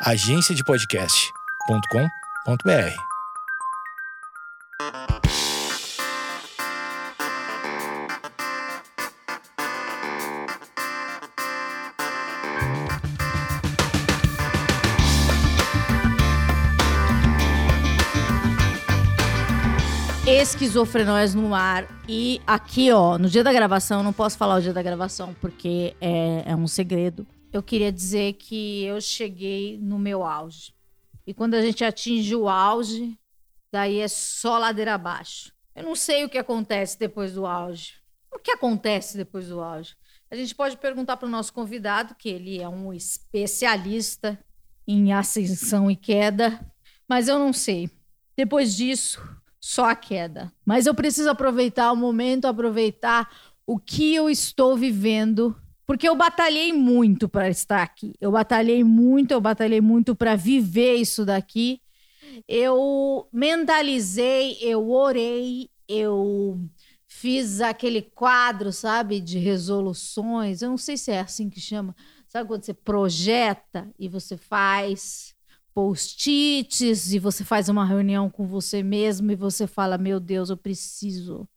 agenciadepodcast.com.br. Esquizofrenóis no ar. E aqui, ó, no dia da gravação, não posso falar o dia da gravação porque é, é um segredo. Eu queria dizer que eu cheguei no meu auge. E quando a gente atinge o auge, daí é só ladeira abaixo. Eu não sei o que acontece depois do auge. O que acontece depois do auge? A gente pode perguntar para o nosso convidado, que ele é um especialista em ascensão e queda, mas eu não sei. Depois disso, só a queda. Mas eu preciso aproveitar o momento, aproveitar o que eu estou vivendo, porque eu batalhei muito para estar aqui. Eu batalhei muito, eu batalhei muito para viver isso daqui. Eu mentalizei, eu orei, eu fiz aquele quadro, sabe, de resoluções. Eu não sei se é assim que chama. Sabe quando você projeta e você faz post-its e você faz uma reunião com você mesmo e você fala: Meu Deus, eu preciso.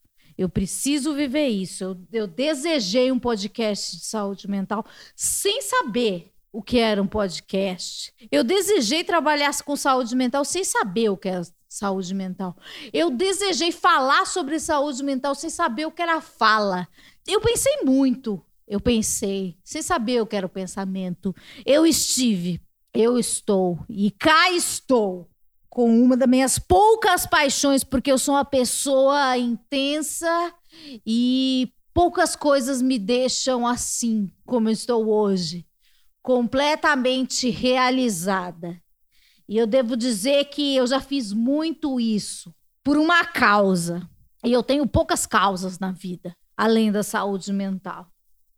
Eu preciso viver isso. Eu, eu desejei um podcast de saúde mental sem saber o que era um podcast. Eu desejei trabalhar com saúde mental sem saber o que era saúde mental. Eu desejei falar sobre saúde mental sem saber o que era fala. Eu pensei muito. Eu pensei, sem saber o que era o pensamento. Eu estive eu estou e cá estou com uma das minhas poucas paixões, porque eu sou uma pessoa intensa e poucas coisas me deixam assim como eu estou hoje, completamente realizada. E eu devo dizer que eu já fiz muito isso por uma causa. E eu tenho poucas causas na vida, além da saúde mental.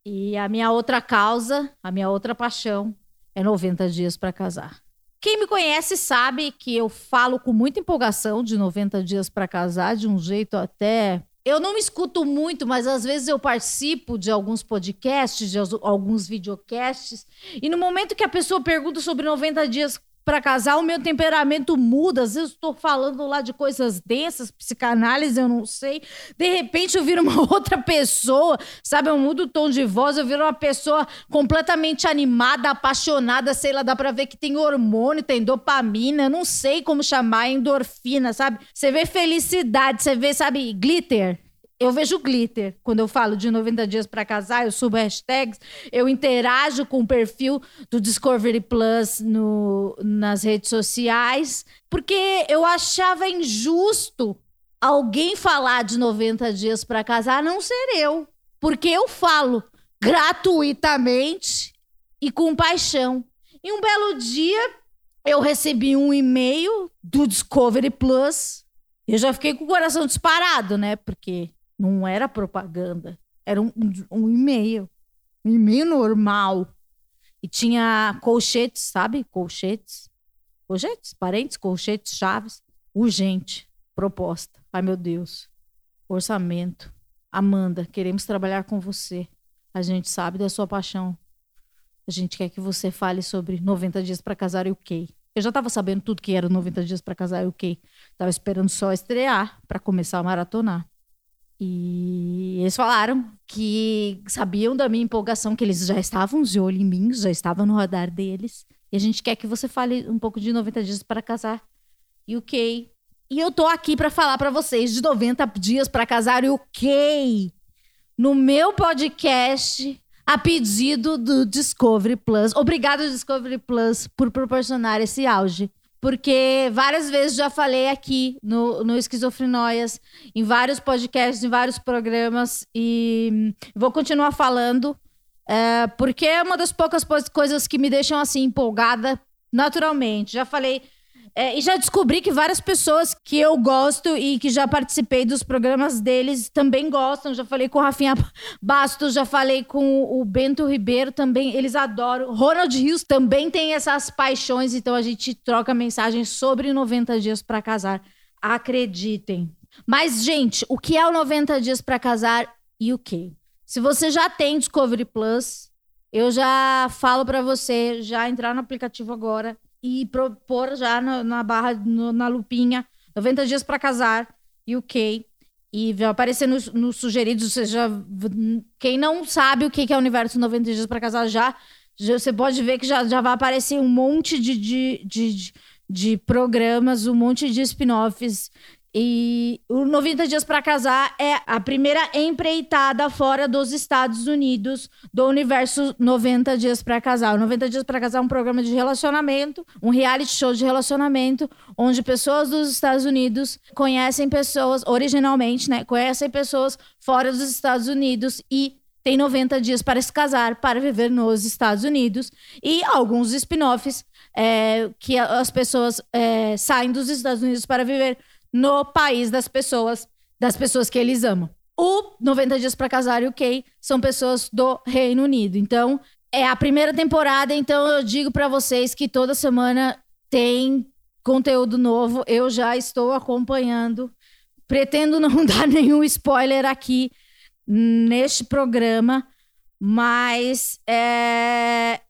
E a minha outra causa, a minha outra paixão, é 90 dias para casar. Quem me conhece sabe que eu falo com muita empolgação de 90 dias para casar, de um jeito até. Eu não me escuto muito, mas às vezes eu participo de alguns podcasts, de alguns videocasts, e no momento que a pessoa pergunta sobre 90 dias para casar, o meu temperamento muda. Às vezes estou falando lá de coisas densas, psicanálise, eu não sei. De repente eu viro uma outra pessoa, sabe? Eu mudo o tom de voz, eu viro uma pessoa completamente animada, apaixonada, sei lá, dá para ver que tem hormônio, tem dopamina, não sei como chamar, endorfina, sabe? Você vê felicidade, você vê, sabe, glitter eu vejo glitter quando eu falo de 90 dias para casar, eu subo hashtags, eu interajo com o perfil do Discovery Plus no, nas redes sociais, porque eu achava injusto alguém falar de 90 dias para casar, a não ser eu. Porque eu falo gratuitamente e com paixão. E um belo dia eu recebi um e-mail do Discovery Plus. Eu já fiquei com o coração disparado, né? Porque não era propaganda. Era um, um, e-mail. Um e-mail normal. E tinha colchetes, sabe? Colchetes. Colchetes, parentes, colchetes, chaves. Urgente. Proposta. Ai, meu Deus. Orçamento. Amanda, queremos trabalhar com você. A gente sabe da sua paixão. A gente quer que você fale sobre 90 dias para casar e o quê? Eu já estava sabendo tudo que era 90 dias para casar e o quê? Tava esperando só estrear para começar a maratonar. E eles falaram que sabiam da minha empolgação, que eles já estavam de olho em mim, já estavam no radar deles. E a gente quer que você fale um pouco de 90 dias para casar. UK. E eu tô aqui para falar para vocês de 90 dias para casar UK. No meu podcast, a pedido do Discovery Plus. Obrigado, Discovery Plus, por proporcionar esse auge porque várias vezes já falei aqui no, no Esquizofrenóias, em vários podcasts, em vários programas, e vou continuar falando, é, porque é uma das poucas coisas que me deixam assim empolgada naturalmente. Já falei é, e já descobri que várias pessoas que eu gosto e que já participei dos programas deles também gostam. Já falei com o Rafinha Bastos, já falei com o Bento Ribeiro também, eles adoram. Ronald Rios também tem essas paixões, então a gente troca mensagens sobre 90 dias para casar. Acreditem. Mas, gente, o que é o 90 dias para casar e o que? Se você já tem Discovery Plus, eu já falo para você já entrar no aplicativo agora e propor já na, barra, no, na lupinha, 90 dias para casar, UK. E vai aparecer nos no sugeridos, seja, quem não sabe o que é o universo 90 dias para casar já, já, você pode ver que já, já vai aparecer um monte de, de, de, de, de programas, um monte de spin-offs e o 90 Dias para Casar é a primeira empreitada fora dos Estados Unidos do universo 90 Dias para Casar. O 90 Dias para Casar é um programa de relacionamento, um reality show de relacionamento, onde pessoas dos Estados Unidos conhecem pessoas, originalmente, né? Conhecem pessoas fora dos Estados Unidos e tem 90 dias para se casar, para viver nos Estados Unidos. E alguns spin-offs é, que as pessoas é, saem dos Estados Unidos para viver no país das pessoas, das pessoas que eles amam. O 90 Dias para Casar e o Kay são pessoas do Reino Unido. Então, é a primeira temporada, então eu digo para vocês que toda semana tem conteúdo novo. Eu já estou acompanhando. Pretendo não dar nenhum spoiler aqui neste programa, mas é,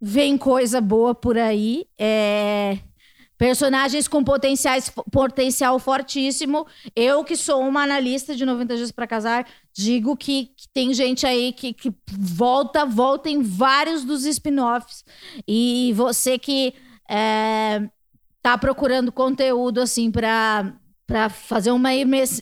vem coisa boa por aí. É, Personagens com potenciais, potencial fortíssimo. Eu, que sou uma analista de 90 Dias para Casar, digo que, que, tem gente aí que, que volta, volta em vários dos spin-offs. E você que é, tá procurando conteúdo, assim, para fazer uma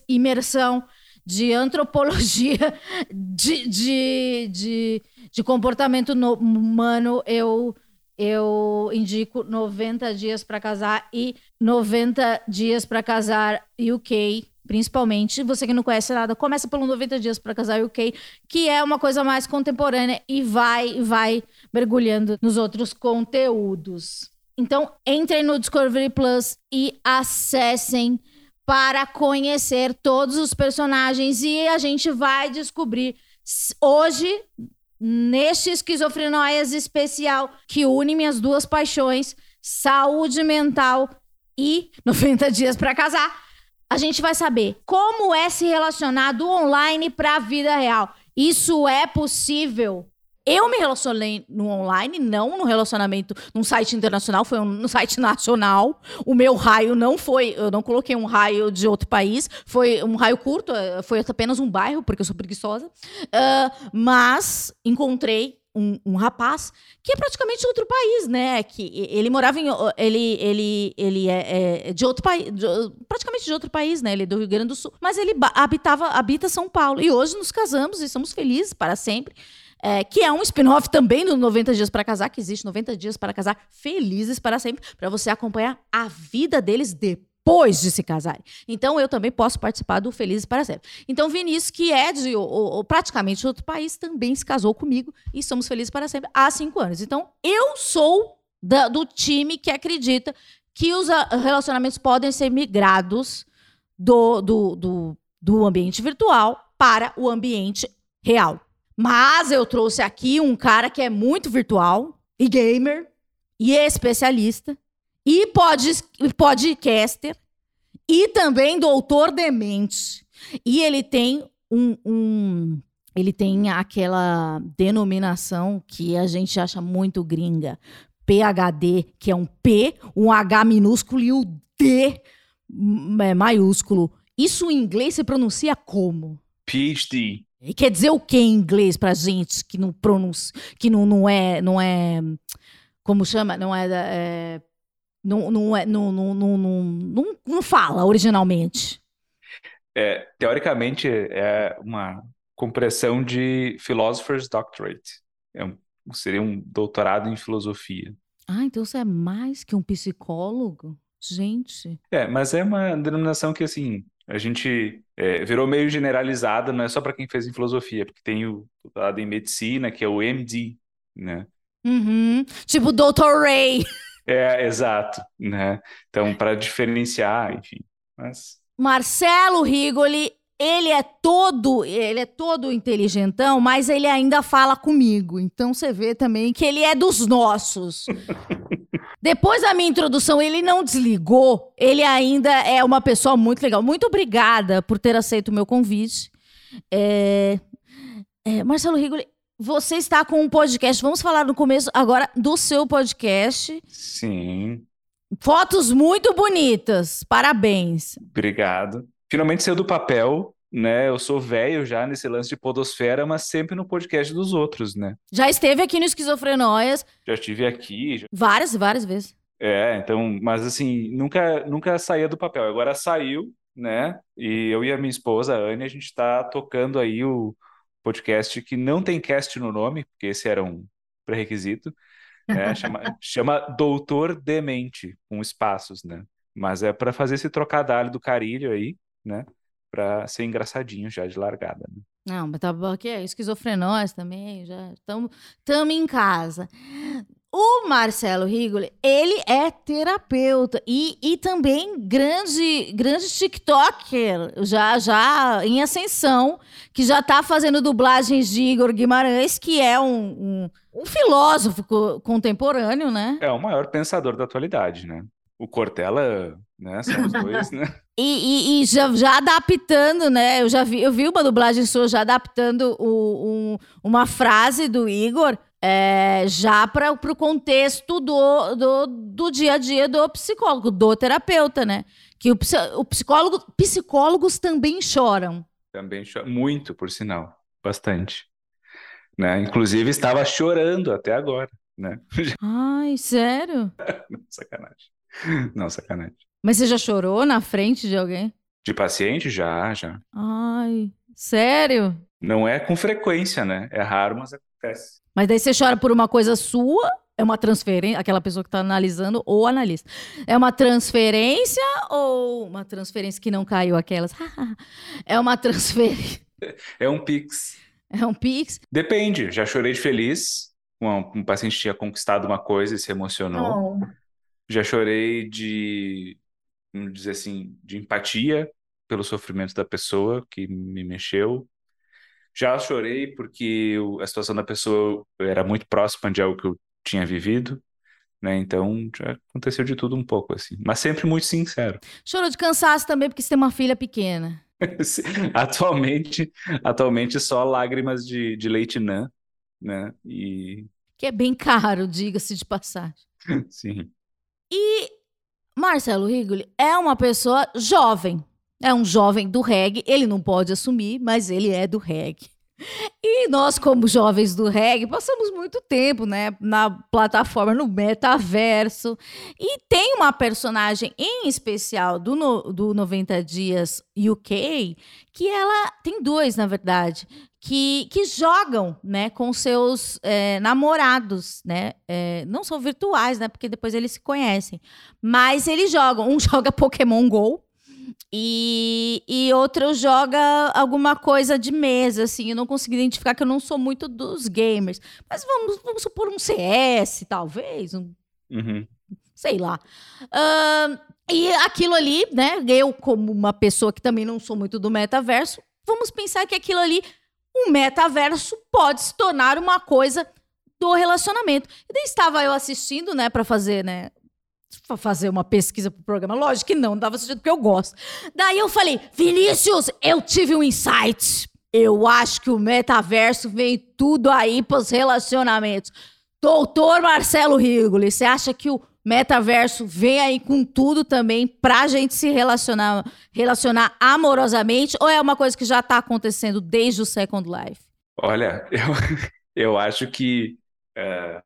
imersão de antropologia de, de, de, de comportamento humano, eu eu indico 90 dias para casar e 90 dias para casar UK, principalmente. Você que não conhece nada, começa pelo 90 dias para casar UK, que é uma coisa mais contemporânea e vai vai mergulhando nos outros conteúdos. Então, entrem no Discovery Plus e acessem para conhecer todos os personagens e a gente vai descobrir hoje neste esquizofrenóias especial que une minhas duas paixões, saúde mental e 90 dias para casar, a gente vai saber como é se relacionar do online para a vida real. Isso é possível? Eu me relacionei no online, não no relacionamento num site internacional, foi um, site nacional. O meu raio não foi, eu não coloquei um raio de outro país, foi um raio curto, eh, foi apenas um bairro, porque eu sou preguiçosa. Uh, mas encontrei um, um, rapaz que é praticamente de outro país, né? Que ele morava em. Ele, ele, ele é, é de outro país, praticamente de outro país, né? Ele é do Rio Grande do Sul. Mas ele habitava, habita São Paulo. E hoje nos casamos e somos felizes para sempre. É, que é um spin-off também do 90 Dias para Casar, que existe 90 Dias para Casar Felizes para Sempre, para você acompanhar a vida deles depois de se casarem. Então, eu também posso participar do Felizes para Sempre. Então, Vinícius, que é de ou, ou, praticamente outro país, também se casou comigo e somos felizes para sempre há cinco anos. Então, eu sou da, do time que acredita que os ah, relacionamentos podem ser migrados do, do, do, do ambiente virtual para o ambiente real. Mas eu trouxe aqui um cara que é muito virtual e gamer e especialista e pod, podcaster e também doutor demente. E ele tem um, um ele tem aquela denominação que a gente acha muito gringa, PhD, que é um P, um H minúsculo e o D é, maiúsculo. Isso em inglês se pronuncia como? PhD. E quer dizer o que em inglês pra gente que não pronuncia, que não, não é, não é, como chama, não é, é não, não, é não, não, não, não, não fala originalmente. É, teoricamente é uma compressão de Philosopher's Doctorate. É um, seria um doutorado em filosofia. Ah, então você é mais que um psicólogo? Gente. É, mas é uma denominação que, assim, a gente é, virou meio generalizada, não é só para quem fez em filosofia, porque tem o doutorado em medicina, que é o MD, né? Uhum. Tipo Dr. Ray. É, exato, né? Então, para diferenciar, enfim. Mas... Marcelo Rigoli, ele é todo, ele é todo inteligentão, mas ele ainda fala comigo. Então você vê também que ele é dos nossos. Depois da minha introdução, ele não desligou. Ele ainda é uma pessoa muito legal. Muito obrigada por ter aceito o meu convite. É... É, Marcelo Rigoli, você está com um podcast. Vamos falar no começo agora do seu podcast. Sim, Fotos muito bonitas. Parabéns. obrigado. Finalmente saiu do papel, né? Eu sou velho já nesse lance de podosfera, mas sempre no podcast dos outros, né? Já esteve aqui no Esquizofrenóias Já estive aqui, já- várias várias vezes. é, então, mas assim, nunca, nunca saía do papel. Agora saiu, né? E eu e a minha esposa, a Anne, a gente tá tocando aí o podcast que não tem cast no nome, porque esse era um pré-requisito, né? Chama, chama Doutor Demente, com espaços, né? Mas é para fazer esse trocadilho do carilho aí, né? Pra ser engraçadinho já de largada, né? Não, mas tá bom aqui, é esquizofrenóis também, já estamos em casa. O Marcelo Rigoli, ele é terapeuta e, e também grande, grande TikToker, já, já em ascensão, que já tá fazendo dublagens de Igor Guimarães, que é um, um, um filósofo co- contemporâneo, né? É o maior pensador da atualidade, né? O Cortella, né? São os dois, né? E, e- e já, já adaptando, né? Eu já vi, eu vi uma dublagem sua já adaptando o- um- uma frase do Igor é, já para o contexto do, do, do dia a dia do psicólogo, do terapeuta, né? Que o, o psicólogo, psicólogos também choram. Também cho- muito, por sinal, bastante, né? Inclusive estava chorando até agora, né? Ai, sério? Sacanagem. Não, sacanagem. Mas você já chorou na frente de alguém? De paciente já, já. Ai, sério? Não é com frequência, né? É raro, mas acontece. Mas daí você chora por uma coisa sua, é uma transferência, aquela pessoa que está analisando ou analista. É uma transferência ou uma transferência que não caiu aquelas? é uma transferência, É um pix. é um pix. Depende. Já chorei de feliz. Um, um paciente tinha conquistado uma coisa e se emocionou. Já chorei de, vamos dizer assim, de empatia pelo sofrimento da pessoa que me mexeu. Já chorei porque a situação da pessoa era muito próxima de algo que eu tinha vivido, né? Então já aconteceu de tudo um pouco assim, mas sempre muito sincero. Chorou de cansaço também porque você tem uma filha pequena. Atualmente, atualmente só lágrimas de, de leite nã, né? E Que é bem caro, diga-se de passagem. sim, E Marcelo Rigoli é uma pessoa jovem. É um jovem do reggae. Ele não pode assumir, mas ele é do reggae. E nós, como jovens do reggae, passamos muito tempo né, na plataforma, no metaverso. E tem uma personagem em especial do, no- do 90 Dias UK, que ela tem dois, na verdade, que, que jogam né, com seus eh, namorados, né? eh, não são virtuais, né? Porque depois eles se conhecem. Mas eles jogam. Um joga Pokémon GO e, e outro joga alguma coisa de mesa, assim. Eu não consigo identificar que eu não sou muito dos gamers. Mas vamos, vamos supor um CS, talvez, um Uhum. sei lá. Ahn, e aquilo ali, né? Eu, como uma pessoa que também não sou muito do metaverso, vamos pensar que aquilo ali, um metaverso, pode se tornar uma coisa do relacionamento. E daí estava eu assistindo, né, para fazer, né? Pra fazer uma pesquisa pro programa. Lógico que não, não tava assistindo porque eu gosto. Daí eu falei, Vinícius, eu tive um insight. Eu acho que o metaverso vem tudo aí pros relacionamentos. Doutor Marcelo Rigoli, você acha que o metaverso vem aí com tudo também pra gente se relacionar, relacionar amorosamente ou é uma coisa que já tá acontecendo desde o Second Life? Olha, eu, eu acho que é,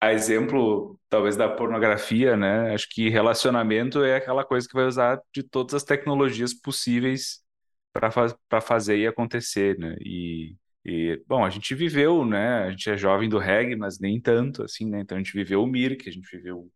a exemplo, talvez, da pornografia, né? Acho que relacionamento é aquela coisa que vai usar de todas as tecnologias possíveis para fa para fazer e acontecer, né? E, e, bom, a gente viveu, né? A gente é jovem do reggae, mas nem tanto, assim, né? Então a gente viveu o Mirk, a gente viveu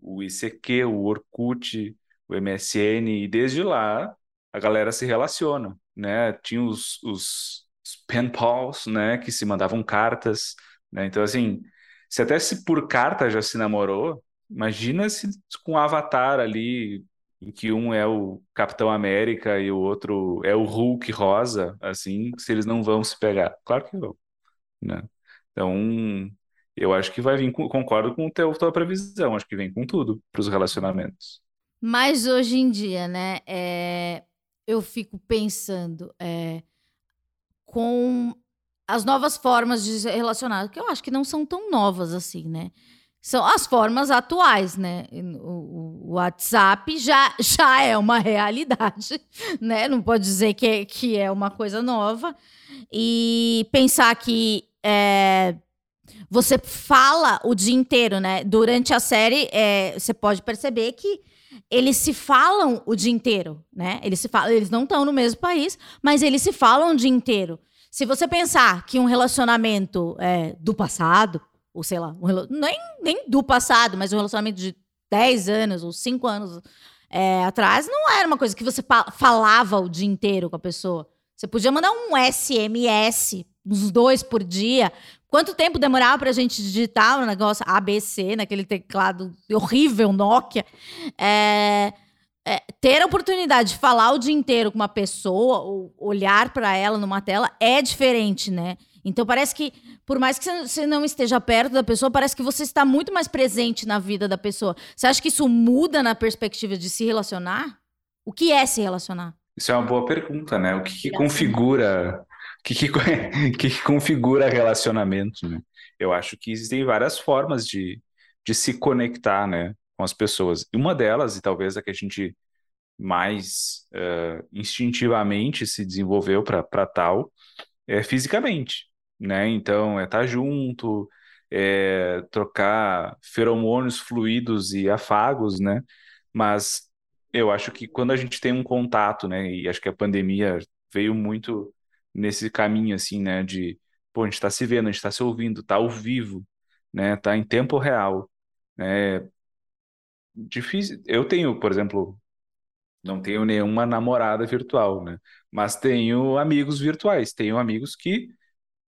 o ICQ, o Orkut, o MSN, e desde lá a galera se relaciona, né? Tinha os, os, os pen pals, né? Que se mandavam cartas, né? Então, assim, se até se por carta já se namorou, imagina se com um avatar ali, em que um é o Capitão América e o outro é o Hulk rosa, assim, se eles não vão se pegar. Claro que vão, né? Então, eu acho que vai vir, concordo com teu, tua previsão, acho que vem com tudo para os relacionamentos. Mas hoje em dia, né, é, eu fico pensando, é, com as novas formas de se relacionar, que eu acho que não são tão novas assim, né? São as formas atuais, né? O, o WhatsApp já, já é uma realidade, né? Não pode dizer que, é, que é uma coisa nova. E pensar que é, você fala o dia inteiro, né? Durante a série, é, você pode perceber que eles se falam o dia inteiro, né? Eles se falam, eles não estão no mesmo país, mas eles se falam o dia inteiro. Se você pensar que um relacionamento é, do passado, ou sei lá, um, nem, nem do passado, mas um relacionamento de 10 anos ou 5 anos é, atrás, não era uma coisa que você falava o dia inteiro com a pessoa. Você podia mandar um SMS, uns dois por dia. Quanto tempo demorava para a gente digitar o um negócio ABC naquele teclado horrível Nokia? É, é, ter a oportunidade de falar o dia inteiro com uma pessoa ou olhar para ela numa tela é diferente, né? Então parece que, por mais que você não esteja perto da pessoa, parece que você está muito mais presente na vida da pessoa. Você acha que isso muda na perspectiva de se relacionar? O que é se relacionar? Isso é uma boa pergunta, né? O que, que configura, o que, que, que, configura relacionamento, né? Eu acho que existem várias formas de, de se conectar, né, com as pessoas. E uma delas, e talvez a que a gente mais uh, instintivamente se desenvolveu para tal, é fisicamente, né? Então, é estar tá junto, é trocar feromônios fluidos e afagos, né? Mas eu acho que quando a gente tem um contato, né, e acho que a pandemia veio muito nesse caminho, assim, né, de, pô, a gente está se vendo, a gente está se ouvindo, tá ao vivo, né, tá em tempo real, né, difícil, eu tenho, por exemplo, não tenho nenhuma namorada virtual, né, mas tenho amigos virtuais, tenho amigos que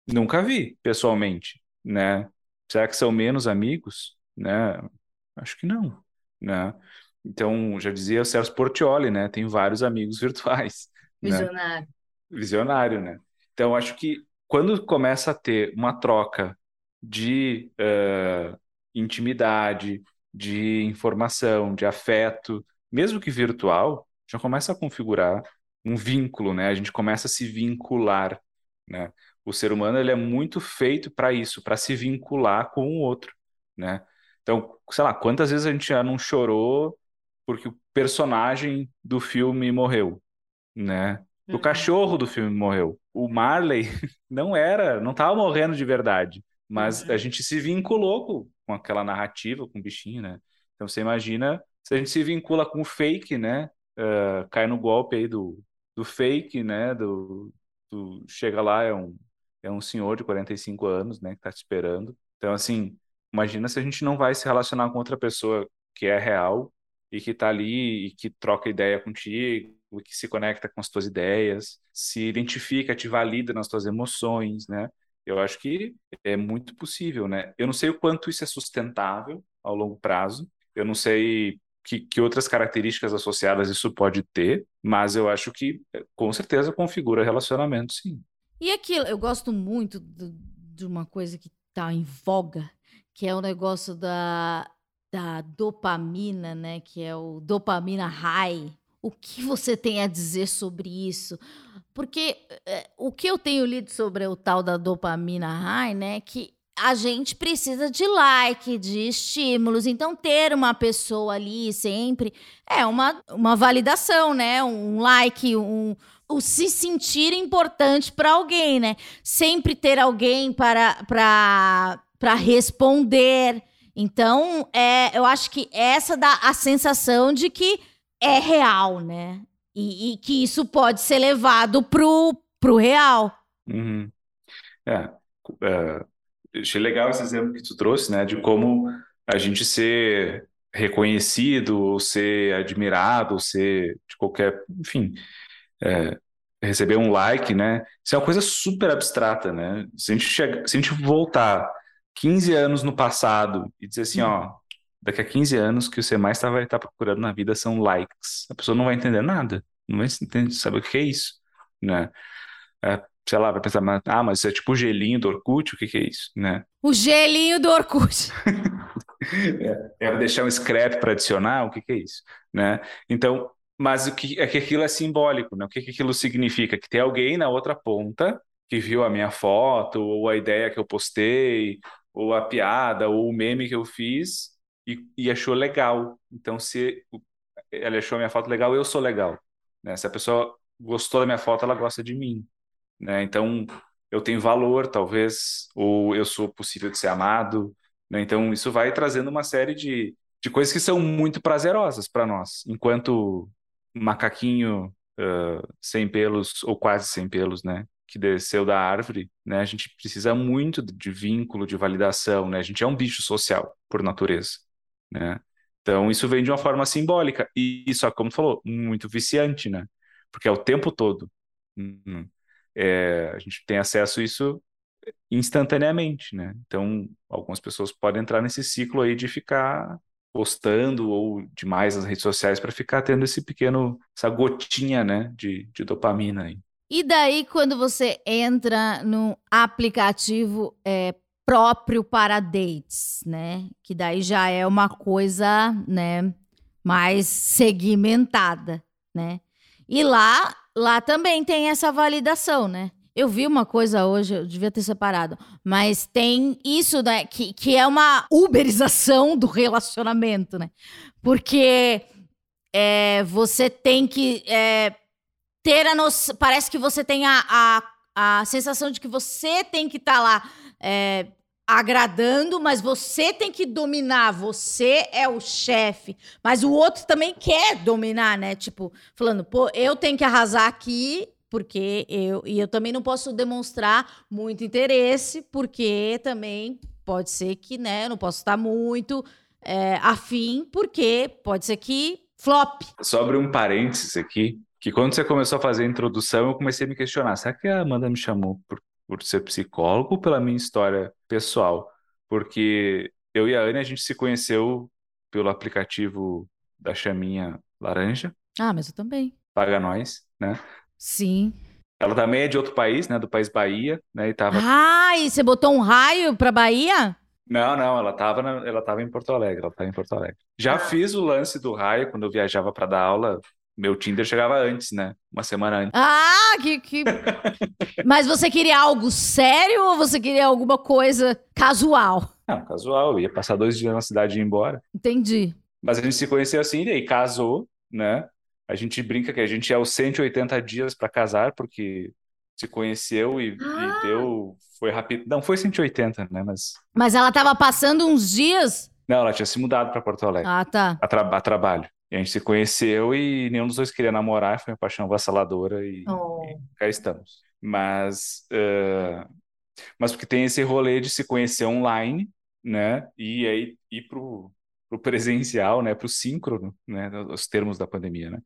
nunca vi pessoalmente, né, será que são menos amigos, né, acho que não, né, então, já dizia o Celso Portioli, né? Tem vários amigos virtuais. Né? Visionário. Né? Visionário, né? Então, acho que quando começa a ter uma troca de uh, intimidade, de informação, de afeto, mesmo que virtual, já começa a configurar um vínculo, né? A gente começa a se vincular, né? O ser humano ele é muito feito para isso, para se vincular com o outro, né? Então, sei lá, quantas vezes a gente já não chorou porque o personagem do filme morreu, né? O uhum. cachorro do filme morreu. O Marley não era, não estava morrendo de verdade, mas uhum. a gente se vinculou com, aquela narrativa, com o bichinho, né? Então você imagina se a gente se vincula com o fake, né? Uh, cai no golpe aí do, do fake, né? Do, do, chega lá, é um, é um senhor de 45 anos, né? Que tá te esperando. Então, assim, imagina se a gente não vai se relacionar com outra pessoa que é real e que está ali e que troca ideia contigo, que se conecta com as tuas ideias, se identifica, te valida nas tuas emoções, né? Eu acho que é muito possível, né? Eu não sei o quanto isso é sustentável ao longo prazo, eu não sei que, que outras características associadas isso pode ter, mas eu acho que com certeza configura relacionamento, sim. E aquilo, eu gosto muito de, de uma coisa que está em voga, que é o negócio da da dopamina, né, que é o dopamina high. O que você tem a dizer sobre isso? Porque é, o que eu tenho lido sobre o tal da dopamina high, né, que a gente precisa de like, de estímulos. Então, ter uma pessoa ali sempre é uma, uma validação, né? Um like, um, o se sentir importante para alguém, né? Sempre ter alguém para, para, para responder. Então, é, eu acho que essa dá a sensação de que é real, né? E, e que isso pode ser levado pro, pro real. Uhum. É, é, achei legal esse exemplo que tu trouxe, né? De como a gente ser reconhecido, ou ser admirado, ou ser de qualquer, enfim, é, receber um like, né? Isso é uma coisa super abstrata, né? Se a gente, chega, se a gente voltar 15 anos no passado e dizer assim, ó, daqui a 15 anos o que você mais tá, vai estar tá procurando na vida são likes. A pessoa não vai entender nada, não vai entender, saber o que é isso, né? É, sei lá, vai pensar, ah, mas isso é tipo o gelinho do Orkut, o que, que é isso, né? O gelinho do Orkut. é, é deixar um scrap para adicionar, o que, que é isso, né? Então, mas o que é que aquilo é simbólico, né? O que, que aquilo significa? Que tem alguém na outra ponta que viu a minha foto, ou a ideia que eu postei, ou a piada, ou o meme que eu fiz e, e achou legal. Então, se ela achou a minha foto legal, eu sou legal. Né? Se a pessoa gostou da minha foto, ela gosta de mim. Né? Então, eu tenho valor, talvez, ou eu sou possível de ser amado. Né? Então, isso vai trazendo uma série de, de coisas que são muito prazerosas para nós, enquanto macaquinho uh, sem pelos, ou quase sem pelos, né? que desceu da árvore, né? A gente precisa muito de vínculo, de validação, né? A gente é um bicho social por natureza, né? Então isso vem de uma forma simbólica e isso, como tu falou, muito viciante, né? Porque é o tempo todo. Hum, é, a gente tem acesso a isso instantaneamente, né? Então algumas pessoas podem entrar nesse ciclo aí de ficar postando ou demais nas redes sociais para ficar tendo esse pequeno, essa gotinha, né, de, de dopamina aí. E daí, quando você entra no aplicativo é, próprio para dates, né? Que daí já é uma coisa, né, mais segmentada, né? E lá, lá também tem essa validação, né? Eu vi uma coisa hoje, eu devia ter separado, mas tem isso, né, que, que é uma uberização do relacionamento, né? Porque é, você tem que é, ter a noção. Parece que você tem a, a, a sensação de que você tem que estar tá lá é, agradando, mas você tem que dominar. Você é o chefe. Mas o outro também quer dominar, né? Tipo, falando, pô, eu tenho que arrasar aqui. Porque eu. E eu também não posso demonstrar muito interesse, porque também pode ser que, né? Eu não posso estar muito é, afim, porque pode ser que flop. Sobre um parênteses aqui, que quando você começou a fazer a introdução, eu comecei a me questionar: será que a Amanda me chamou por, por ser psicólogo pela minha história pessoal? Porque eu e a Anne, a gente se conheceu pelo aplicativo da Chaminha Laranja. Ah, mas eu também. Paga nós, né? Sim. Ela também é de outro país, né? Do país Bahia, né? E tava... Ah, e você botou um raio pra Bahia? Não, não, ela estava ela tava em Porto Alegre, ela tava em Porto Alegre. Já ah. fiz o lance do raio quando eu viajava para dar aula meu Tinder chegava antes, né? Uma semana antes. Ah, que. que... Mas você queria algo sério ou você queria alguma coisa casual? Não, casual. Eu ia passar dois dias na cidade e ir embora. Entendi. Mas a gente se conheceu assim, e aí casou, né? A gente brinca que a gente é os 180 dias para casar, porque se conheceu e, ah. e, deu. Foi rápido. Não, foi 180, né? Mas. Mas ela tava passando uns dias? Não, ela tinha se mudado para Porto Alegre. Ah, tá. A, tra a trabalho. E a gente se conheceu e nenhum dos dois queria namorar, foi uma paixão vassaladora e, oh. e cá estamos. Mas, uh, mas porque tem esse rolê de se conhecer online, né? E aí ir pro, pro presencial, né? Pro síncrono, né? Os termos da pandemia, né?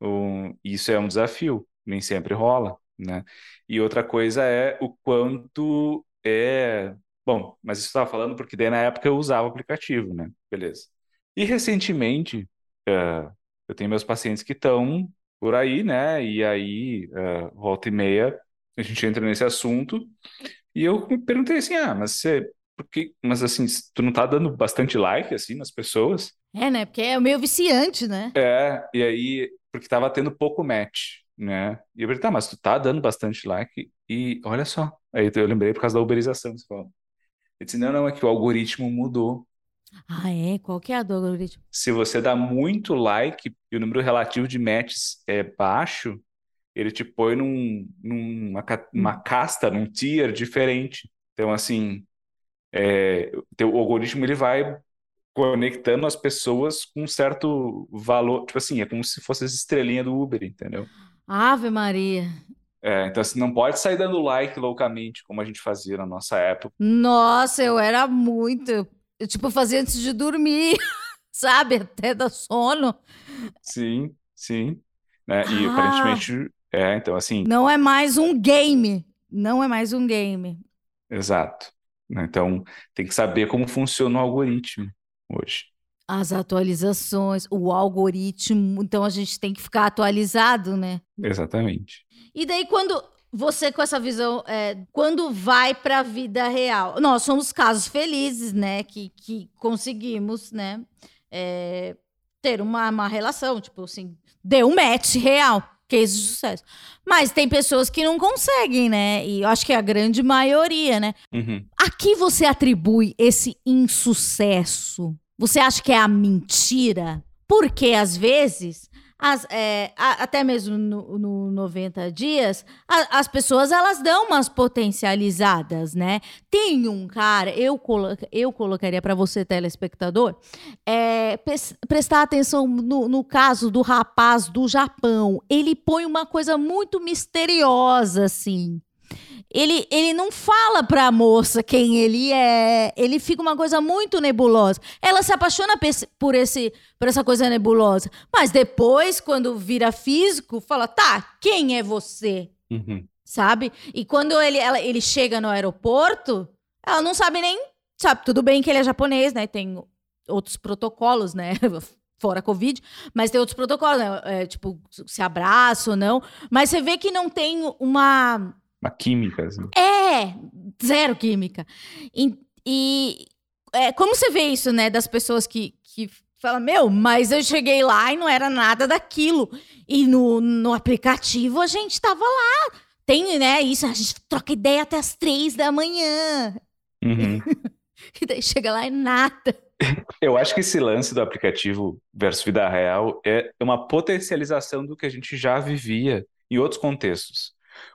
Um, isso é um desafio, nem sempre rola, né? E outra coisa é o quanto é... Bom, mas isso estava falando porque daí na época eu usava o aplicativo, né? Beleza. E recentemente, uh, eu tenho meus pacientes que estão por aí, né? E aí, uh, volta e meia, a gente entra nesse assunto. E eu me perguntei assim: ah, mas você. Porque, mas assim, tu não tá dando bastante like, assim, nas pessoas? É, né? Porque é meio viciante, né? É, e aí, porque tava tendo pouco match, né? E eu falei, tá, mas tu tá dando bastante like e olha só. Aí eu lembrei por causa da uberização, você falou. Eu disse, não, não, é que o algoritmo mudou. Ah, é? Qual que é a do algoritmo? Se você dá muito like e o número relativo de matches é baixo, ele te põe num, numa uma casta, num tier diferente. Então, assim, é, o algoritmo ele vai conectando as pessoas com um certo valor. Tipo assim, é como se fosse as estrelinhas do Uber, entendeu? Ave Maria. É, então, assim, não pode sair dando like loucamente, como a gente fazia na nossa época. Nossa, eu era muito. Eu, tipo, fazia antes de dormir, sabe? Até dar sono. Sim, sim. Né? E ah, aparentemente, é, então assim. Não é mais um game. Não é mais um game. Exato. Né? Então, tem que saber como funciona o algoritmo hoje. As atualizações, o algoritmo. Então, a gente tem que ficar atualizado, né? Exatamente. E daí, quando você com essa visão, é, quando vai para a vida real, nós somos casos felizes, né, que, que conseguimos, né, é, ter uma, uma relação, tipo assim, deu um match real. case de sucesso. Mas tem pessoas que não conseguem, né? E eu acho que é a grande maioria, né? Uhum. A que você atribui esse insucesso? Você acha que é a mentira? Porque às vezes, as, é, a- até mesmo no, no 90 dias, a- as pessoas elas dão umas potencializadas, né? Tem um cara, eu, colo- eu colocaria para você, telespectador, é, pres- prestar atenção no, no caso do rapaz do Japão. Ele põe uma coisa muito misteriosa, assim. Ele, ele não fala pra moça quem ele é. Ele fica uma coisa muito nebulosa. Ela se apaixona por, esse, por essa coisa nebulosa. Mas depois, quando vira físico, fala: tá, quem é você? Uhum. Sabe? E quando ele, ela- ele chega no aeroporto, ela não sabe nem. Sabe, tudo bem que ele é japonês, né? Tem outros protocolos, né? Fora Covid, mas tem outros protocolos, né? É, tipo, se abraça ou não. Mas você vê que não tem uma. Uma química, assim. É, zero química. E, e, é, como você vê isso, né, das pessoas que, que falam, meu, mas eu cheguei lá e não era nada daquilo. E no, no aplicativo a gente tava lá. Tem, né, isso, a gente troca ideia até as três da manhã. Uhum. E daí chega lá e nada. Eu acho que esse lance do aplicativo versus vida real é uma potencialização do que a gente já vivia em outros contextos.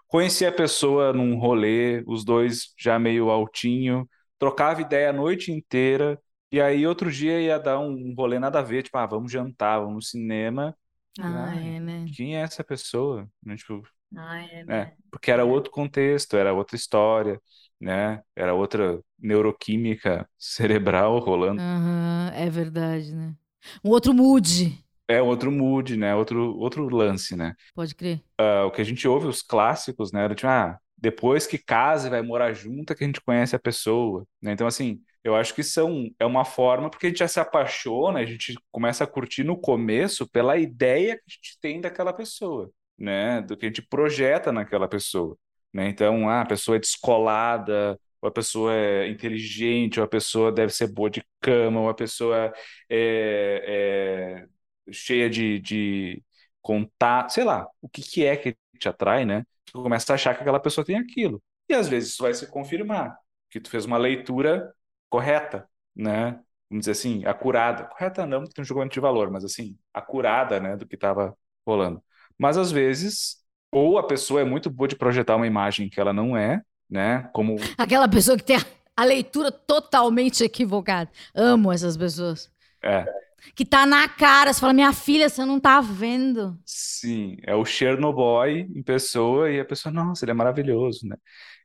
Conheci a pessoa num rolê, os dois já meio altinho, trocava ideia a noite inteira, e aí outro dia ia dar um rolê nada a ver, tipo, ah, vamos jantar, vamos no cinema. Ah, Ah, é, né? Quem é essa pessoa? Né, Tipo, Ah, é, né? Porque era outro contexto, era outra história, né? Era outra neuroquímica cerebral rolando. Aham, é verdade, né? Um outro mood, É outro mood, né? Outro, outro lance, né? pode crer. Ah, o que a gente ouve, os clássicos, né? Era tipo, ah, depois que casa e vai morar junto é que a gente conhece a pessoa, né? Então, assim, eu acho que são, é uma forma, porque a gente já se apaixona, a gente começa a curtir no começo pela ideia que a gente tem daquela pessoa, né? Do que a gente projeta naquela pessoa, né? Então, ah, a pessoa é descolada, ou a pessoa é inteligente, ou a pessoa deve ser boa de cama, ou a pessoa é, é cheia de, de contato, sei lá, o que que é que te atrai, né? Tu começa a achar que aquela pessoa tem aquilo. E às vezes isso vai se confirmar, que tu fez uma leitura correta, né? Vamos dizer assim, acurada. Correta não, porque tem um julgamento de valor, mas assim, acurada, né, do que estava rolando. Mas às vezes, ou a pessoa é muito boa de projetar uma imagem que ela não é, né? Como Aquela pessoa que tem a, a leitura totalmente equivocada. Amo essas pessoas. é, Que tá na cara, você fala, minha filha, você não tá vendo. Sim, é o Chernobyl em pessoa e a pessoa, nossa, ele é maravilhoso, né?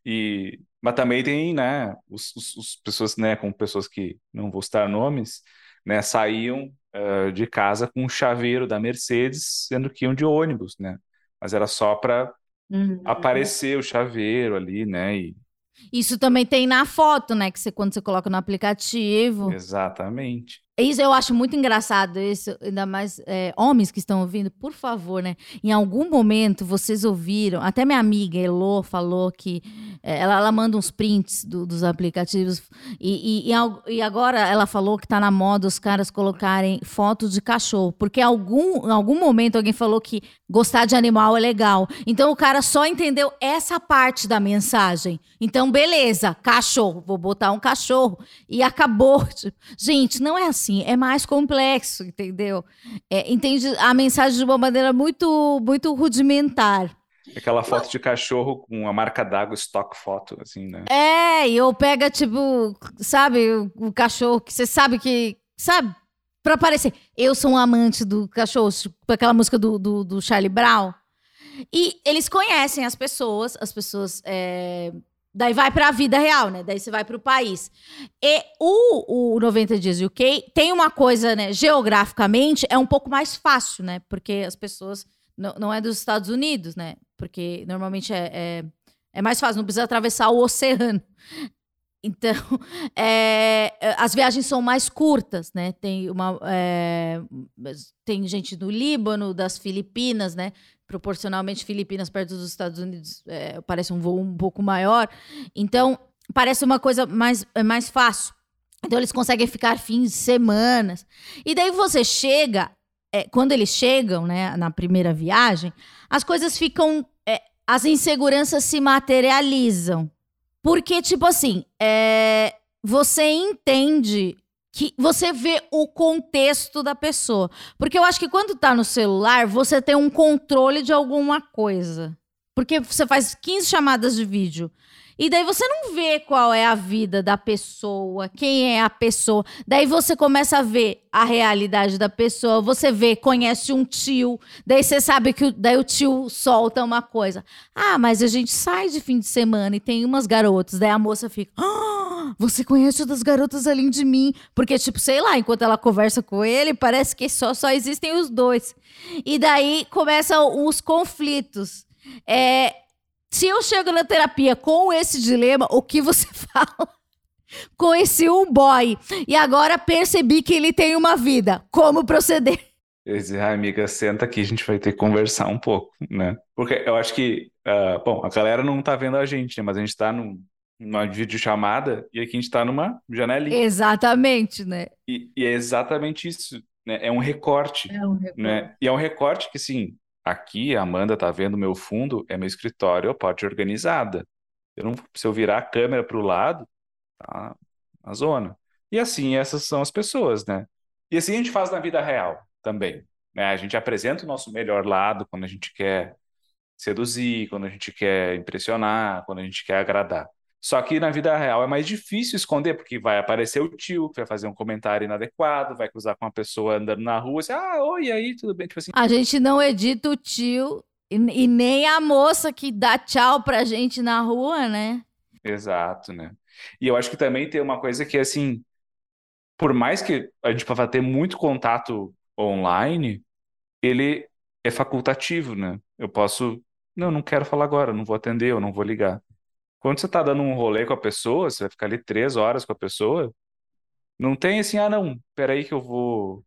E, mas também tem, né, os, os, os pessoas, né, com pessoas que não vou citar nomes, né, saíam eh, de casa com um chaveiro da Mercedes, sendo que iam de ônibus, né? Mas era só para aparecer o chaveiro ali, né? E, Isso também tem na foto, né? Que você, quando você coloca no aplicativo. exatamente. Isso eu acho muito engraçado, isso, ainda mais é, homens que estão ouvindo, por favor, né? Em algum momento vocês ouviram, até minha amiga Elo falou que é, ela, ela manda uns prints do- dos aplicativos, e, e, e agora ela falou que tá na moda os caras colocarem fotos de cachorro, porque algum, em algum momento alguém falou que gostar de animal é legal. Então o cara só entendeu essa parte da mensagem. Então, beleza, cachorro, vou botar um cachorro. E acabou. Tipo, Gente, não é assim, é mais complexo, entendeu? É, entende a mensagem de uma maneira muito, muito rudimentar. Aquela foto de cachorro com a marca d'água, stock foto, assim, né? É, e eu pega, tipo, sabe, o, o cachorro que você sabe que. Sabe? Pra parecer. Eu sou um amante do cachorro, tipo aquela música do, do, do Charlie Brown. E eles conhecem as pessoas, as pessoas. é, Daí vai pra vida real, né? Daí você vai pro país. E o, o 90 Dias UK tem uma coisa, né? Geograficamente é um pouco mais fácil, né? Porque as pessoas. Não, é dos Estados Unidos, né? Porque normalmente é- é é mais fácil, não precisa atravessar o oceano. Então, é, as viagens são mais curtas, né? Tem, uma, é, tem gente do Líbano, das Filipinas, né? Proporcionalmente, Filipinas perto dos Estados Unidos é, parece um voo um pouco maior. Então, parece uma coisa mais, é mais fácil. Então, eles conseguem ficar fins de semanas. E daí você chega é, quando eles chegam, né, na primeira viagem, as coisas ficam. É, as inseguranças se materializam. Porque, tipo assim, é, você entende que você vê o contexto da pessoa. Porque eu acho que quando tá no celular, você tem um controle de alguma coisa. Porque você faz 15 chamadas de vídeo. E daí você não vê qual é a vida da pessoa, quem é a pessoa. Daí você começa a ver a realidade da pessoa. Você vê, conhece um tio. Daí você sabe que daí o tio solta uma coisa. Ah, mas a gente sai de fim de semana e tem umas garotas. Daí a moça fica. Ah, você conhece outras garotas além de mim? Porque, tipo, sei lá, enquanto ela conversa com ele, parece que só, só existem os dois. E daí começam os conflitos. É, se eu chego na terapia com esse dilema, o que você fala? Esse um boy. E agora percebi que ele tem uma vida. Como proceder? Eu disse, ah, amiga, senta aqui, a gente vai ter que conversar um pouco, né? Porque eu acho que, uh, bom, a galera não tá vendo a gente, né? Mas a gente tá num, numa videochamada e aqui a gente tá numa janelinha. Exatamente, né? E, e é exatamente isso, né? É um recorte, É um recorte. né? E é um recorte que, assim, aqui a Amanda tá vendo meu fundo, é meu escritório, a parte organizada. Eu não, se eu virar a câmera para o lado, tá na zona. E assim, essas são as pessoas, né? E assim a gente faz na vida real também, né? A gente apresenta o nosso melhor lado quando a gente quer seduzir, quando a gente quer impressionar, quando a gente quer agradar. Só que na vida real é mais difícil esconder, porque vai aparecer o tio que vai fazer um comentário inadequado, vai cruzar com uma pessoa andando na rua, assim, ah, oi, aí, tudo bem? Tipo assim, A gente não edita o tio e, e nem a moça que dá tchau pra gente na rua, né? Exato, né? E eu acho que também tem uma coisa que, assim, por mais que a gente vá ter muito contato online, ele é facultativo, né? Eu posso, não, não quero falar agora, não vou atender, eu não vou ligar. Quando você tá dando um rolê com a pessoa, você vai ficar ali três horas com a pessoa, não tem assim, ah, não, peraí que eu vou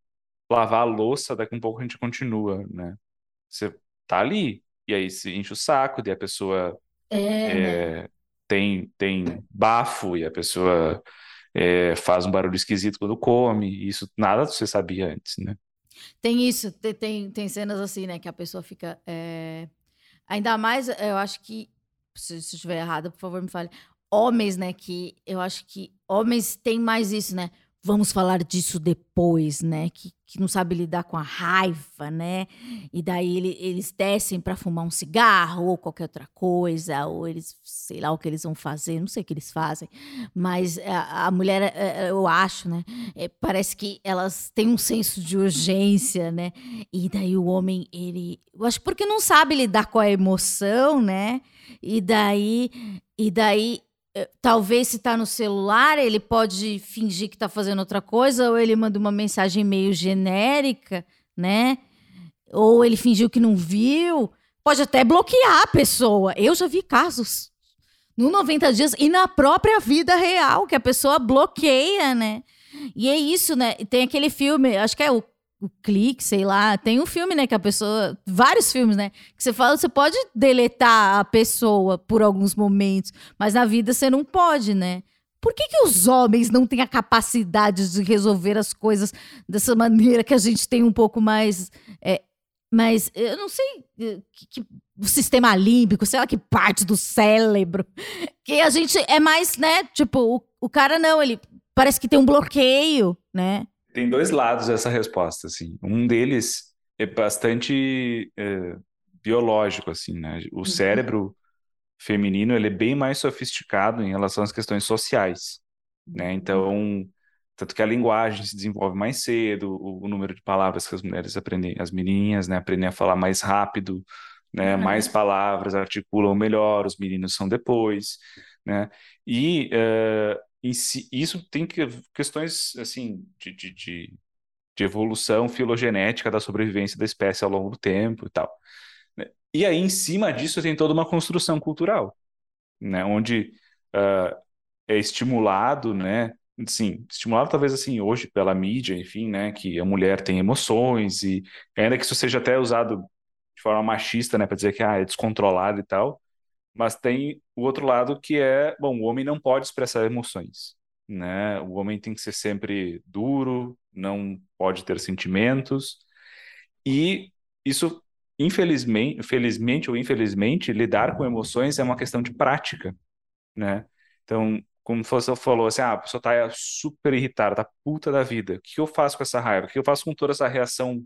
lavar a louça, daqui a um pouco a gente continua, né? Você tá ali, e aí se enche o saco, daí a pessoa É, é, tem, tem bafo e a pessoa é, faz um barulho esquisito quando come. e Isso nada você sabia antes, né? Tem isso, te- tem, tem cenas assim, né, que a pessoa fica. é, Ainda mais, eu acho que, se, se estiver errada, por favor, me fale. Homens, né, que eu acho que homens têm mais isso, né? Vamos falar disso depois, né? Que, que não sabe lidar com a raiva, né? E daí ele- eles descem para fumar um cigarro ou qualquer outra coisa, ou eles, sei lá o que eles vão fazer, não sei o que eles fazem, mas a, a mulher, é, é, eu acho, né? é, parece que elas têm um senso de urgência, né? E daí o homem, ele. Eu acho porque não sabe lidar com a emoção, né? E daí. E daí. Eh, Talvez se tá no celular, ele pode fingir que tá fazendo outra coisa, ou ele manda uma mensagem meio genérica, né? Ou ele fingiu que não viu. Pode até bloquear a pessoa. Eu já vi casos no 90 dias e na própria vida real, que a pessoa bloqueia, né? E é isso, né? Tem aquele filme, acho que é o, o Clique, sei lá. Tem um filme, né? Que a pessoa. Vários filmes, né? Que você fala, você pode deletar a pessoa por alguns momentos, mas na vida você não pode, né? Por que, que os homens não têm a capacidade de resolver as coisas dessa maneira que a gente tem um pouco mais. É, mas eu não sei eh, que, que- o sistema límbico, sei lá que parte do cérebro. Que a gente é mais, né? Tipo, o, o cara não, ele parece que tem um bloqueio, né? Tem dois lados dessa resposta, assim. Um deles é bastante é, biológico, assim, né? O cérebro feminino, ele é bem mais sofisticado em relação às questões sociais, né? Então, tanto que a linguagem se desenvolve mais cedo, o, o número de palavras que as mulheres aprendem, as menininhas, né, aprendem a falar mais rápido, né? Uhum. Mais palavras, articulam melhor, os meninos são depois, né? E eh, em si- isso tem que, questões assim de, de, de, de evolução filogenética da sobrevivência da espécie ao longo do tempo e tal. né? E aí, em cima disso, tem toda uma construção cultural, né? Onde ah, é estimulado, né? Sim, estimulado talvez assim hoje pela mídia, enfim, né? Que a mulher tem emoções e ainda que isso seja até usado de forma machista, né? Para dizer que ah, é descontrolado e tal. Mas tem o outro lado que é, bom, o homem não pode expressar emoções, né? O homem tem que ser sempre duro, não pode ter sentimentos. E isso, infelizmente, felizmente ou infelizmente, lidar com emoções é uma questão de prática, né? Então, como você falou, assim, ah, a pessoa tá super irritada, tá puta da vida. O que eu faço com essa raiva? O que eu faço com toda essa reação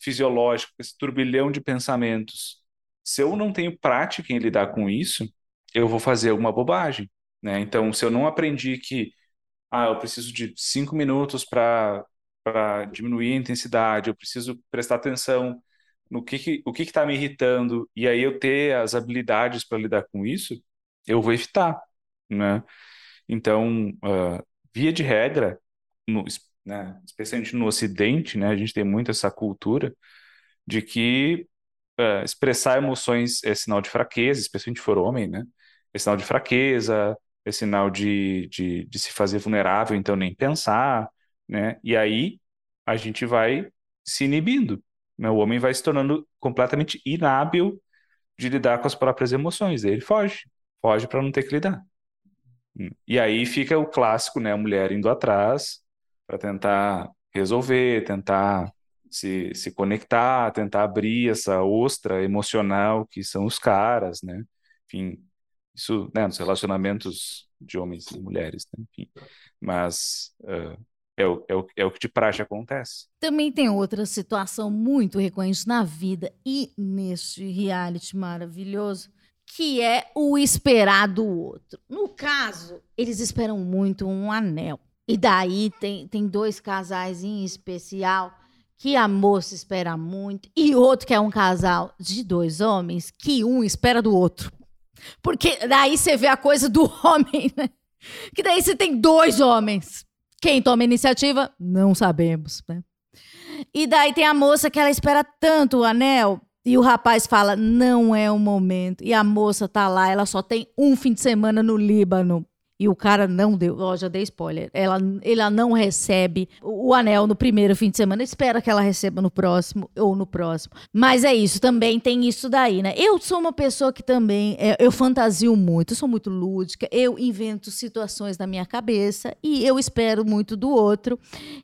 fisiológica, esse turbilhão de pensamentos? Se eu não tenho prática em lidar com isso, eu vou fazer alguma bobagem, né? Então, se eu não aprendi que, ah, eu preciso de cinco minutos para para diminuir a intensidade, eu preciso prestar atenção no que, que o que está me irritando e aí eu ter as habilidades para lidar com isso, eu vou evitar, né? Então, uh, via de regra, no, né, especialmente no Ocidente, né, a gente tem muito essa cultura de que uh, expressar emoções é sinal de fraqueza, especialmente se for homem, né? É sinal de fraqueza, é sinal de, de, de se fazer vulnerável, então nem pensar, né? E aí a gente vai se inibindo, né? O homem vai se tornando completamente inábil de lidar com as próprias emoções. Ele foge, foge para não ter que lidar. E aí fica o clássico, né? A mulher indo atrás para tentar resolver, tentar se, se conectar, tentar abrir essa ostra emocional que são os caras, né? Enfim, isso, né, nos relacionamentos de homens e mulheres, né? enfim. Mas uh, é, o, é, o, é o que de praxe acontece. Também tem outra situação muito recorrente na vida e neste reality maravilhoso, que é o esperar do outro. No caso, eles esperam muito um anel. E daí tem, tem dois casais em especial que a moça espera muito e outro que é um casal de dois homens que um espera do outro. Porque daí você vê a coisa do homem, né? Que daí você tem dois homens. Quem toma a iniciativa? Não sabemos, né? E daí tem a moça que ela espera tanto o anel e o rapaz fala: não é o momento. E a moça tá lá, ela só tem um fim de semana no Líbano. E o cara não deu, ó, já dei spoiler. Ela, ela não recebe o, o, anel no primeiro fim de semana. Espera que ela receba no próximo ou no próximo. Mas é isso, também tem isso daí, né? Eu sou uma pessoa que também, é, eu fantasio muito, eu sou muito lúdica, eu invento situações na minha cabeça e eu espero muito do outro.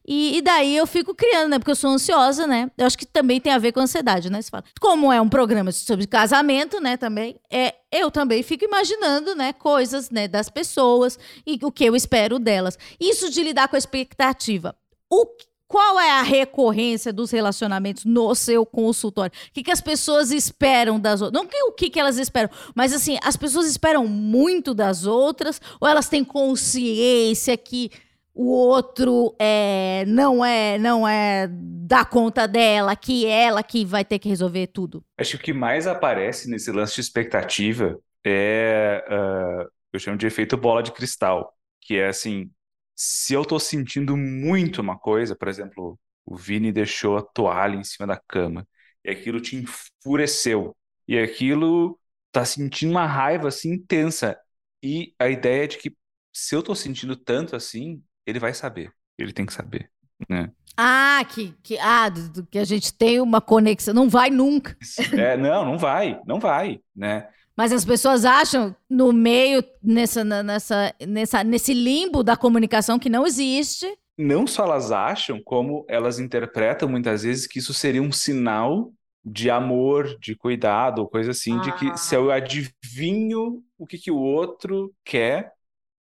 E, e daí eu fico criando, né? Porque eu sou ansiosa, né? Eu acho que também tem a ver com ansiedade, né? Você fala. Como é um programa sobre casamento, né? Também é eu também fico imaginando, né, coisas, né, das pessoas e o que eu espero delas. Isso de lidar com a expectativa. O qual é a recorrência dos relacionamentos no seu consultório? O que, que as pessoas esperam das outras? Não que, o que, que elas esperam, mas assim, as pessoas esperam muito das outras ou elas têm consciência que o outro é, não é não é da conta dela, que ela que vai ter que resolver tudo. Acho que o que mais aparece nesse lance de expectativa é, uh, eu chamo de efeito bola de cristal, que é assim, se eu tô sentindo muito uma coisa, por exemplo, o Vini deixou a toalha em cima da cama, e aquilo te enfureceu, e aquilo tá sentindo uma raiva assim intensa, e a ideia é de que se eu tô sentindo tanto assim, ele vai saber. Ele tem que saber, né? Ah, que, que, ah, que a gente tem uma conexão. Não vai nunca. É, não, não vai, não vai, né? Mas as pessoas acham no meio, nessa, nessa, nessa, nesse limbo da comunicação que não existe. Não só elas acham, como elas interpretam muitas vezes que isso seria um sinal de amor, de cuidado, coisa assim, ah. de que se eu adivinho o que, que o outro quer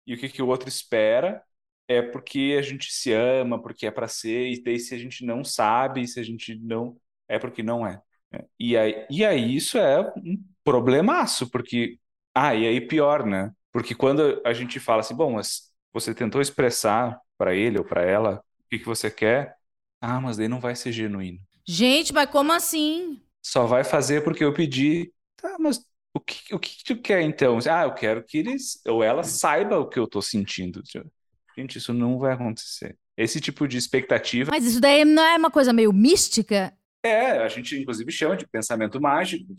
e o que, que o outro espera, é porque a gente se ama, porque é para ser, e daí se a gente não sabe, se a gente não. É porque não é. é. E aí, e aí isso é um problemaço, porque. Ah, e aí pior, né? Porque quando a gente fala assim, bom, mas você tentou expressar para ele ou para ela o que, que você quer, ah, mas daí não vai ser genuíno. Gente, mas como assim? Só vai fazer porque eu pedi. Tá, mas o que, o que tu quer então? Ah, eu quero que eles ou ela saiba o que eu tô sentindo. Gente, isso não vai acontecer. Esse tipo de expectativa. Mas isso daí não é uma coisa meio mística? É, a gente inclusive chama de pensamento mágico.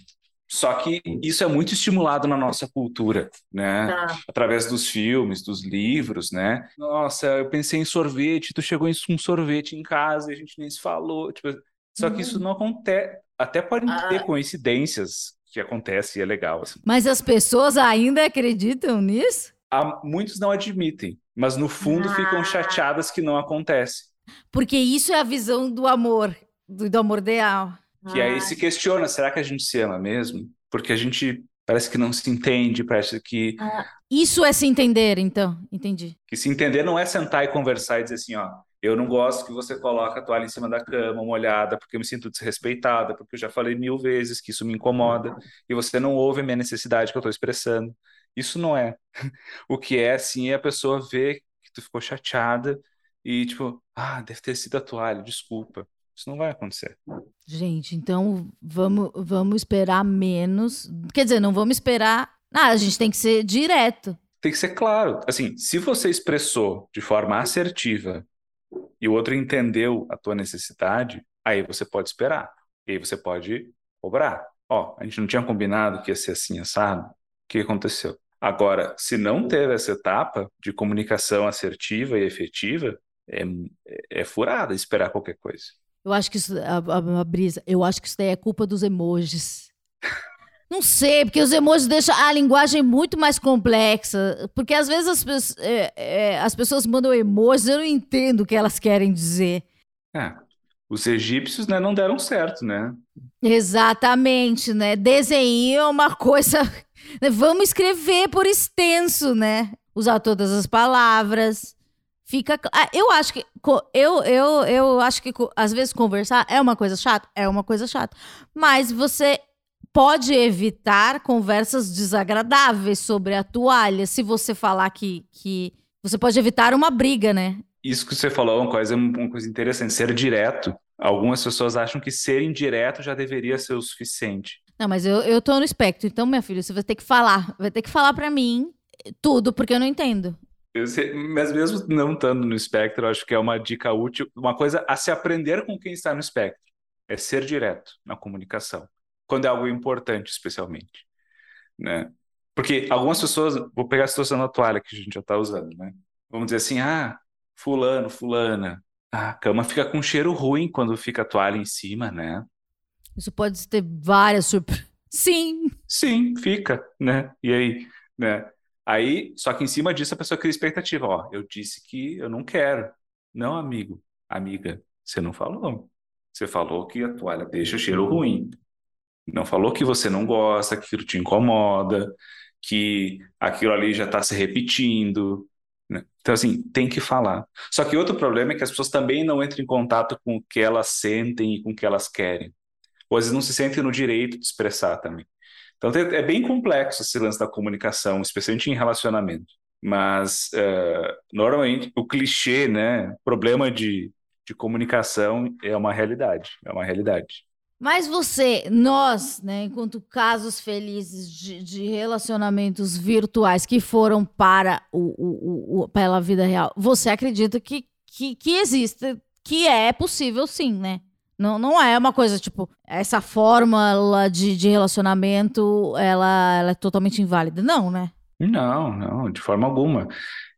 Só que isso é muito estimulado na nossa cultura, né? Tá. Através dos filmes, dos livros, né? Nossa, eu pensei em sorvete, tu chegou com sorvete em casa e a gente nem se falou. Tipo, só que isso uhum. não acontece. Até podem ah. ter coincidências que acontecem e é legal. Assim. Mas as pessoas ainda acreditam nisso? Há, muitos não admitem mas no fundo ah. ficam chateadas que não acontece. Porque isso é a visão do amor. Do, do amor ideal. Que aí se questiona, será que a gente se ama mesmo? Porque a gente parece que não se entende, parece que... Isso é se entender, então. Entendi. Que se entender não é sentar e conversar e dizer assim, ó, eu não gosto que você coloque a toalha em cima da cama, molhada, porque eu me sinto desrespeitada, porque eu já falei mil vezes que isso me incomoda, e você não ouve a minha necessidade que eu estou expressando. Isso não é. O que é, sim, é a pessoa ver que tu ficou chateada e, tipo, ah, deve ter sido a toalha, desculpa. Isso não vai acontecer. Gente, então vamos, vamos esperar menos. Quer dizer, não vamos esperar. Ah, a gente tem que ser direto. Tem que ser claro. Assim, se você expressou de forma assertiva e o outro entendeu a tua necessidade, aí você pode esperar. E aí você pode cobrar. Ó, a gente não tinha combinado que ia ser assim, assado. O que aconteceu? Agora, se não teve essa etapa de comunicação assertiva e efetiva, é, é furada esperar qualquer coisa. Eu acho que isso, a, a, a brisa, eu acho que isso daí é culpa dos emojis. Não sei, porque os emojis deixam a linguagem muito mais complexa. Porque às vezes as, é, é, as pessoas mandam emojis, eu não entendo o que elas querem dizer. É, os egípcios né, não deram certo, né? Exatamente, né? Desenho é uma coisa. Né, Vamos escrever por extenso, né? Usar todas as palavras. Fica. Ah, eu acho que. Eu, eu, eu acho que às vezes conversar é uma coisa chata? É uma coisa chata. Mas você pode evitar conversas desagradáveis sobre a toalha se você falar que. que... Você pode evitar uma briga, né? Isso que você falou é uma coisa, uma coisa interessante, ser direto. Algumas pessoas acham que ser indireto já deveria ser o suficiente. Não, mas eu, eu tô no espectro, então, minha filha, você vai ter que falar. Vai ter que falar pra mim tudo, porque eu não entendo. Sei- mas mesmo não estando no espectro, acho que é uma dica útil, uma coisa a se aprender com quem está no espectro. É ser direto na comunicação, quando é algo importante, especialmente, né? Porque algumas pessoas, vou pegar a situação da toalha que a gente já está usando, né? Vamos dizer assim, ah, fulano, fulana, a cama fica com cheiro ruim quando fica a toalha em cima, né? Isso pode ter várias surpresas. Sim, Sim, fica, né? E aí, né? Aí, só que em cima disso a pessoa cria expectativa. Ó, eu disse que eu não quero. Não, amigo, amiga, você não falou. Você falou que a toalha deixa cheiro ruim. Não falou que você não gosta, que aquilo te incomoda, que aquilo ali já está se repetindo. né? Então, assim, tem que falar. Só que outro problema é que as pessoas também não entram em contato com o que elas sentem e com o que elas querem. Ou às vezes não se sentem no direito de expressar também. Então é bem complexo esse lance da comunicação, especialmente em relacionamento. Mas eh, normalmente o clichê, né, problema de, de comunicação é uma realidade, é uma realidade. Mas você, nós, né, enquanto casos felizes de, de relacionamentos virtuais que foram para o, o- o- pela vida real, você acredita que, que, que existe, que é possível sim, né? Não, não é uma coisa tipo, essa fórmula de, de relacionamento, ela, ela é totalmente inválida. Não, né? Não, não, de forma alguma.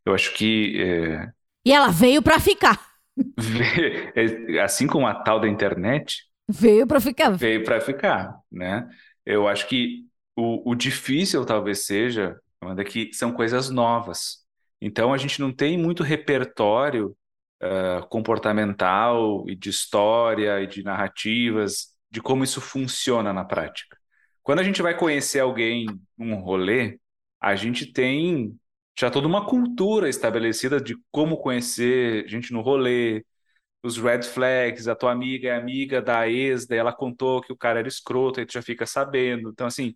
Eu acho que eh, E ela veio pra ficar. é, assim como a tal da internet, Veio pra ficar. veio para ficar, né? Eu acho que o, o difícil talvez seja, Amanda, que são coisas novas. Então a gente não tem muito repertório ah, comportamental e de história e de narrativas de como isso funciona na prática. Quando a gente vai conhecer alguém num rolê, a gente tem já toda uma cultura estabelecida de como conhecer gente no rolê, os red flags, a tua amiga é amiga da ex, daí ela contou que o cara era escroto, aí tu já fica sabendo. Então, assim,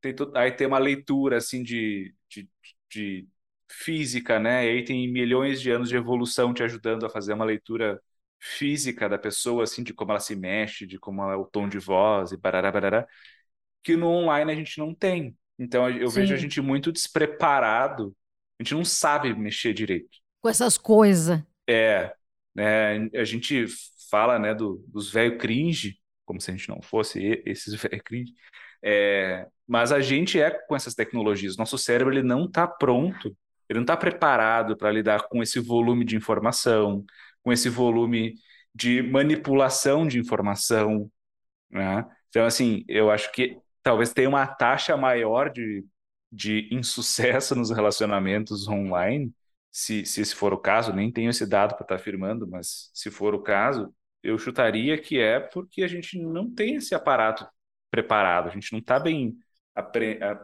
tem aí tem uma leitura, assim, de, de, de física, né? E aí tem milhões de anos de evolução te ajudando a fazer uma leitura física da pessoa, assim, de como ela se mexe, de como é o tom de voz e barará, barará, que no online a gente não tem. Então, eu vejo a Sim. gente muito despreparado, a gente não sabe mexer direito. Com essas coisas. É, né, a gente fala, né, do- dos velho cringe, como se a gente não fosse esses velho cringe, é, mas a gente é com essas tecnologias, nosso cérebro ele não está pronto, ele não está preparado para lidar com esse volume de informação, com esse volume de manipulação de informação, né? Então, assim, eu acho que talvez tenha uma taxa maior de, de insucesso nos relacionamentos online, se, se esse for o caso, nem tenho esse dado para estar afirmando, mas se for o caso, eu chutaria que é porque a gente não tem esse aparato preparado, a gente não está bem,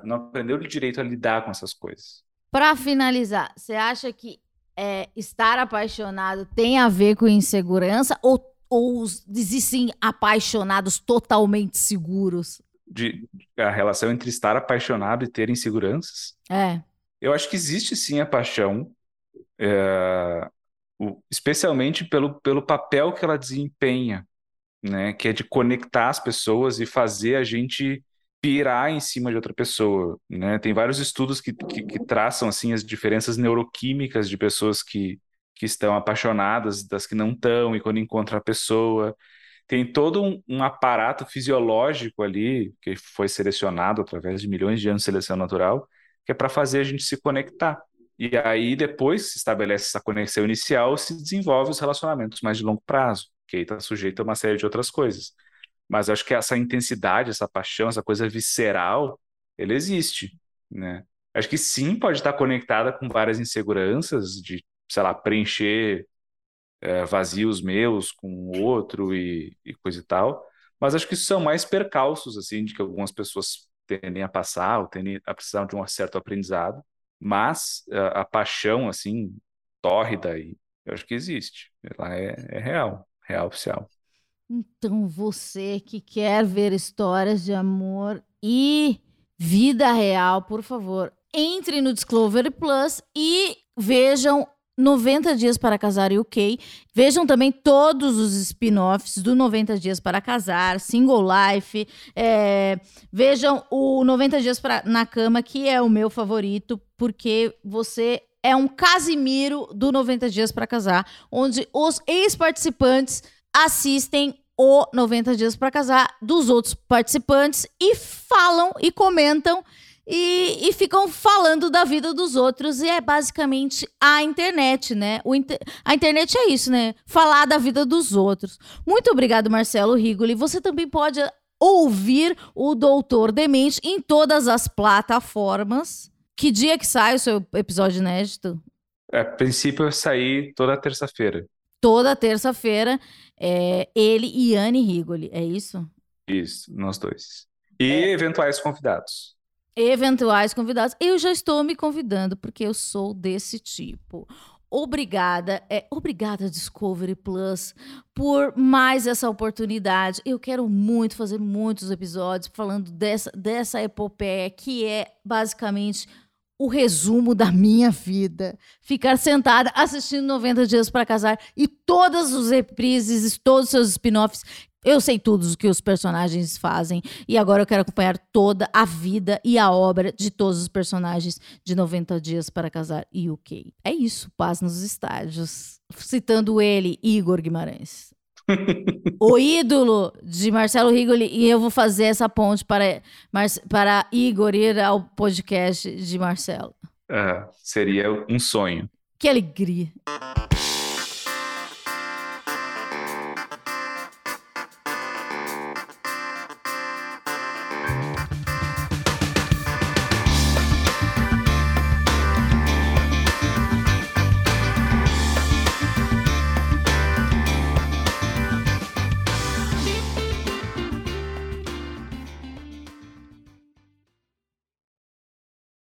não aprendeu direito a lidar com essas coisas. Para finalizar, você acha que é, estar apaixonado tem a ver com insegurança ou, ou existem apaixonados totalmente seguros? De, a relação entre estar apaixonado e ter inseguranças? É. Eu acho que existe sim a paixão, é, o, especialmente pelo, pelo papel que ela desempenha, né? Que é de conectar as pessoas e fazer a gente pirar em cima de outra pessoa, né? Tem vários estudos que, que, que traçam assim as diferenças neuroquímicas de pessoas que, que estão apaixonadas das que não estão e quando encontram a pessoa tem todo um, um, aparato fisiológico ali que foi selecionado através de milhões de anos de seleção natural que é para fazer a gente se conectar e aí, depois se estabelece essa conexão inicial, se desenvolve os relacionamentos mais de longo prazo, que aí está sujeito a uma série de outras coisas. Mas acho que essa intensidade, essa paixão, essa coisa visceral, ele existe, né? Acho que sim, pode estar conectada com várias inseguranças de, sei lá, preencher é, vazios meus com o outro e, e coisa e tal. Mas acho que são mais percalços, assim, de que algumas pessoas tendem a passar ou tendem a precisar de um certo aprendizado mas a, a paixão, assim, tórrida aí, eu acho que existe. Ela é, é real, real oficial. Então, você que quer ver histórias de amor e vida real, por favor, entre no Discovery Plus e vejam 90 Dias para Casar UK. Vejam também todos os spin-offs do 90 Dias para Casar, Single Life. É, vejam o 90 Dias pra, na Cama, que é o meu favorito, porque você é um Casimiro do 90 Dias para Casar, onde os ex-participantes assistem o 90 Dias para Casar dos outros participantes e falam e comentam e, e, ficam falando da vida dos outros e é basicamente a internet, né? Inter... A internet é isso, né? Falar da vida dos outros. Muito obrigado, Marcelo Rigoli. Você também pode ouvir o Doutor Demente em todas as plataformas. Que dia que sai o seu episódio inédito? A princípio, eu sair toda terça-feira. Toda terça-feira, é, ele e Anne Rigoli, é isso? Isso, nós dois. E é. eventuais convidados eventuais convidados. Eu já estou me convidando porque eu sou desse tipo. Obrigada, é, obrigada Discovery Plus por mais essa oportunidade. Eu quero muito fazer muitos episódios falando dessa, dessa epopeia que é basicamente o resumo da minha vida. Ficar sentada assistindo 90 Dias para Casar e todas os reprises, todos os seus spin-offs eu sei tudo o que os personagens fazem e agora eu quero acompanhar toda a vida e a obra de todos os personagens de 90 Dias para Casar e UK. É isso, paz nos estádios. Citando ele, Igor Guimarães. O ídolo de Marcelo Rigoli e eu vou fazer essa ponte para, para Igor ir ao podcast de Marcelo. seria um sonho. Que alegria.